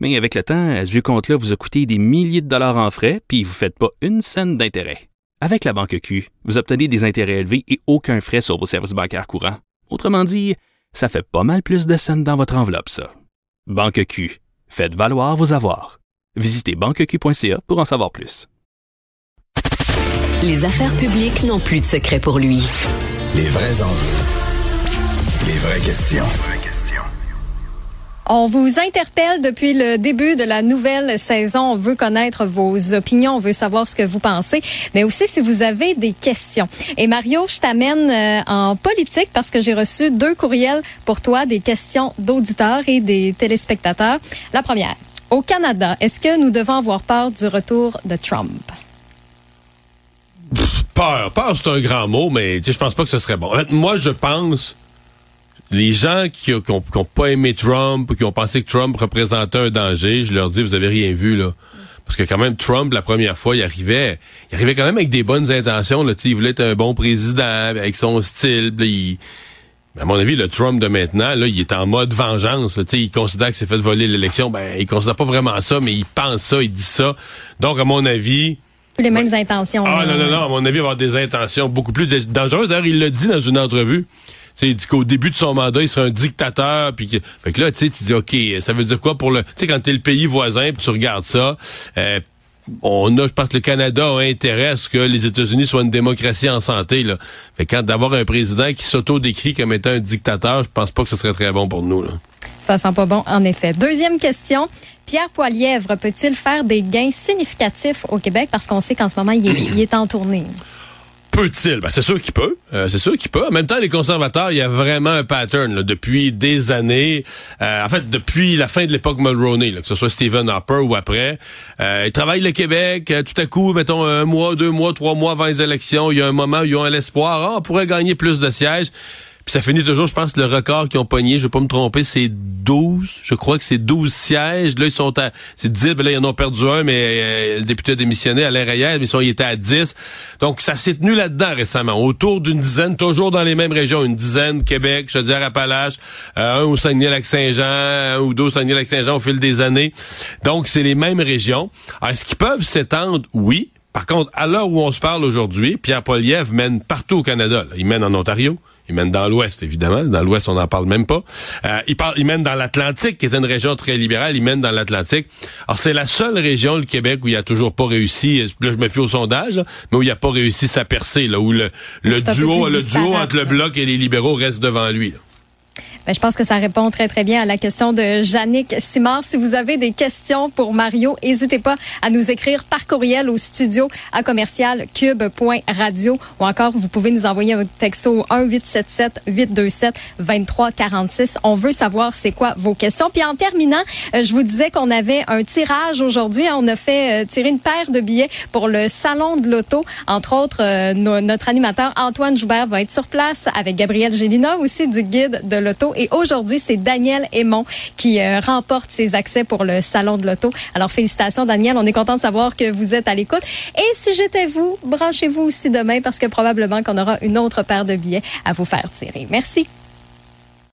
Mais avec le temps, ce vieux compte-là vous a coûté des milliers de dollars en frais, puis vous ne faites pas une scène d'intérêt. Avec la banque Q, vous obtenez des intérêts élevés et aucun frais sur vos services bancaires courants. Autrement dit, ça fait pas mal plus de scènes dans votre enveloppe, ça. Banque Q, faites valoir vos avoirs. Visitez banqueq.ca pour en savoir plus. Les affaires publiques n'ont plus de secret pour lui. Les vrais enjeux. Les vraies questions. On vous interpelle depuis le début de la nouvelle saison. On veut connaître vos opinions, on veut savoir ce que vous pensez, mais aussi si vous avez des questions. Et Mario, je t'amène euh, en politique parce que j'ai reçu deux courriels pour toi, des questions d'auditeurs et des téléspectateurs. La première, au Canada, est-ce que nous devons avoir peur du retour de Trump? Peur. Peur, c'est un grand mot, mais je pense pas que ce serait bon. Moi, je pense les gens qui n'ont pas aimé Trump qui ont pensé que Trump représentait un danger, je leur dis, vous avez rien vu, là. Parce que quand même, Trump, la première fois, il arrivait, il arrivait quand même avec des bonnes intentions, là. Il voulait être un bon président, avec son style. il, à mon avis, le Trump de maintenant, là, il est en mode vengeance. Là, il considère que c'est fait voler l'élection. Ben, il considère pas vraiment ça, mais il pense ça, il dit ça. Donc, à mon avis, les mêmes intentions. Ah non, non, non, à mon avis, il va avoir des intentions beaucoup plus dangereuses. D'ailleurs, il l'a dit dans une entrevue. T'sais, il dit qu'au début de son mandat, il sera un dictateur. Puis fait que là, tu dis, OK, ça veut dire quoi pour le... Tu sais, quand t'es le pays voisin, puis tu regardes ça... Euh, on a, je pense que le Canada a intérêt à ce que les États-Unis soient une démocratie en santé. Là. Fait quand d'avoir un président qui s'auto-décrit comme étant un dictateur, je pense pas que ce serait très bon pour nous. Là. Ça sent pas bon, en effet. Deuxième question. Pierre Poilièvre peut-il faire des gains significatifs au Québec? Parce qu'on sait qu'en ce moment, il est en tournée? Peut-il? Ben, c'est sûr qu'il peut. Euh, c'est sûr qu'il peut. En même temps, les conservateurs, il y a vraiment un pattern depuis des années. Euh, en fait, depuis la fin de l'époque Mulroney, là, que ce soit Stephen Harper ou après. Euh, ils travaillent le Québec. Euh, tout à coup, mettons un mois, deux mois, trois mois avant les élections, il y a un moment où ils ont l'espoir. Ah, on pourrait gagner plus de sièges ça finit toujours, je pense, le record qu'ils ont pogné, je vais pas me tromper, c'est 12. Je crois que c'est 12 sièges. Là, ils sont à, c'est 10, ben là, ils en ont perdu un, mais euh, le député a démissionné à l'air mais ils, étaient à 10. Donc, ça s'est tenu là-dedans récemment. Autour d'une dizaine, toujours dans les mêmes régions. Une dizaine, Québec, je à Appalaches, euh, un au Saguenay-Lac-Saint-Jean, un ou deux au Saguenay-Lac-Saint-Jean au fil des années. Donc, c'est les mêmes régions. est-ce qu'ils peuvent s'étendre? Oui. Par contre, à l'heure où on se parle aujourd'hui, Pierre Poliev mène partout au Canada. Il mène en Ontario, il mène dans l'Ouest, évidemment. Dans l'Ouest, on n'en parle même pas. Euh, il, parle, il mène dans l'Atlantique, qui est une région très libérale. Il mène dans l'Atlantique. Alors, c'est la seule région, le Québec, où il a toujours pas réussi. Là, je me fie au sondage, mais où il a pas réussi sa percée, là, où le, le duo, le duo entre le Bloc et les libéraux reste devant lui. Ben, je pense que ça répond très, très bien à la question de Jannick Simard. Si vous avez des questions pour Mario, n'hésitez pas à nous écrire par courriel au studio à commercial cube.radio ou encore vous pouvez nous envoyer un texto au 1-877-827-2346. On veut savoir c'est quoi vos questions. Puis en terminant, euh, je vous disais qu'on avait un tirage aujourd'hui. On a fait euh, tirer une paire de billets pour le Salon de l'Auto. Entre autres, euh, notre animateur Antoine Joubert va être sur place avec Gabriel Gélina aussi du guide de l'Auto et aujourd'hui, c'est Daniel Aymon qui euh, remporte ses accès pour le Salon de l'Auto. Alors, félicitations, Daniel. On est content de savoir que vous êtes à l'écoute. Et si j'étais vous, branchez-vous aussi demain parce que probablement qu'on aura une autre paire de billets à vous faire tirer. Merci.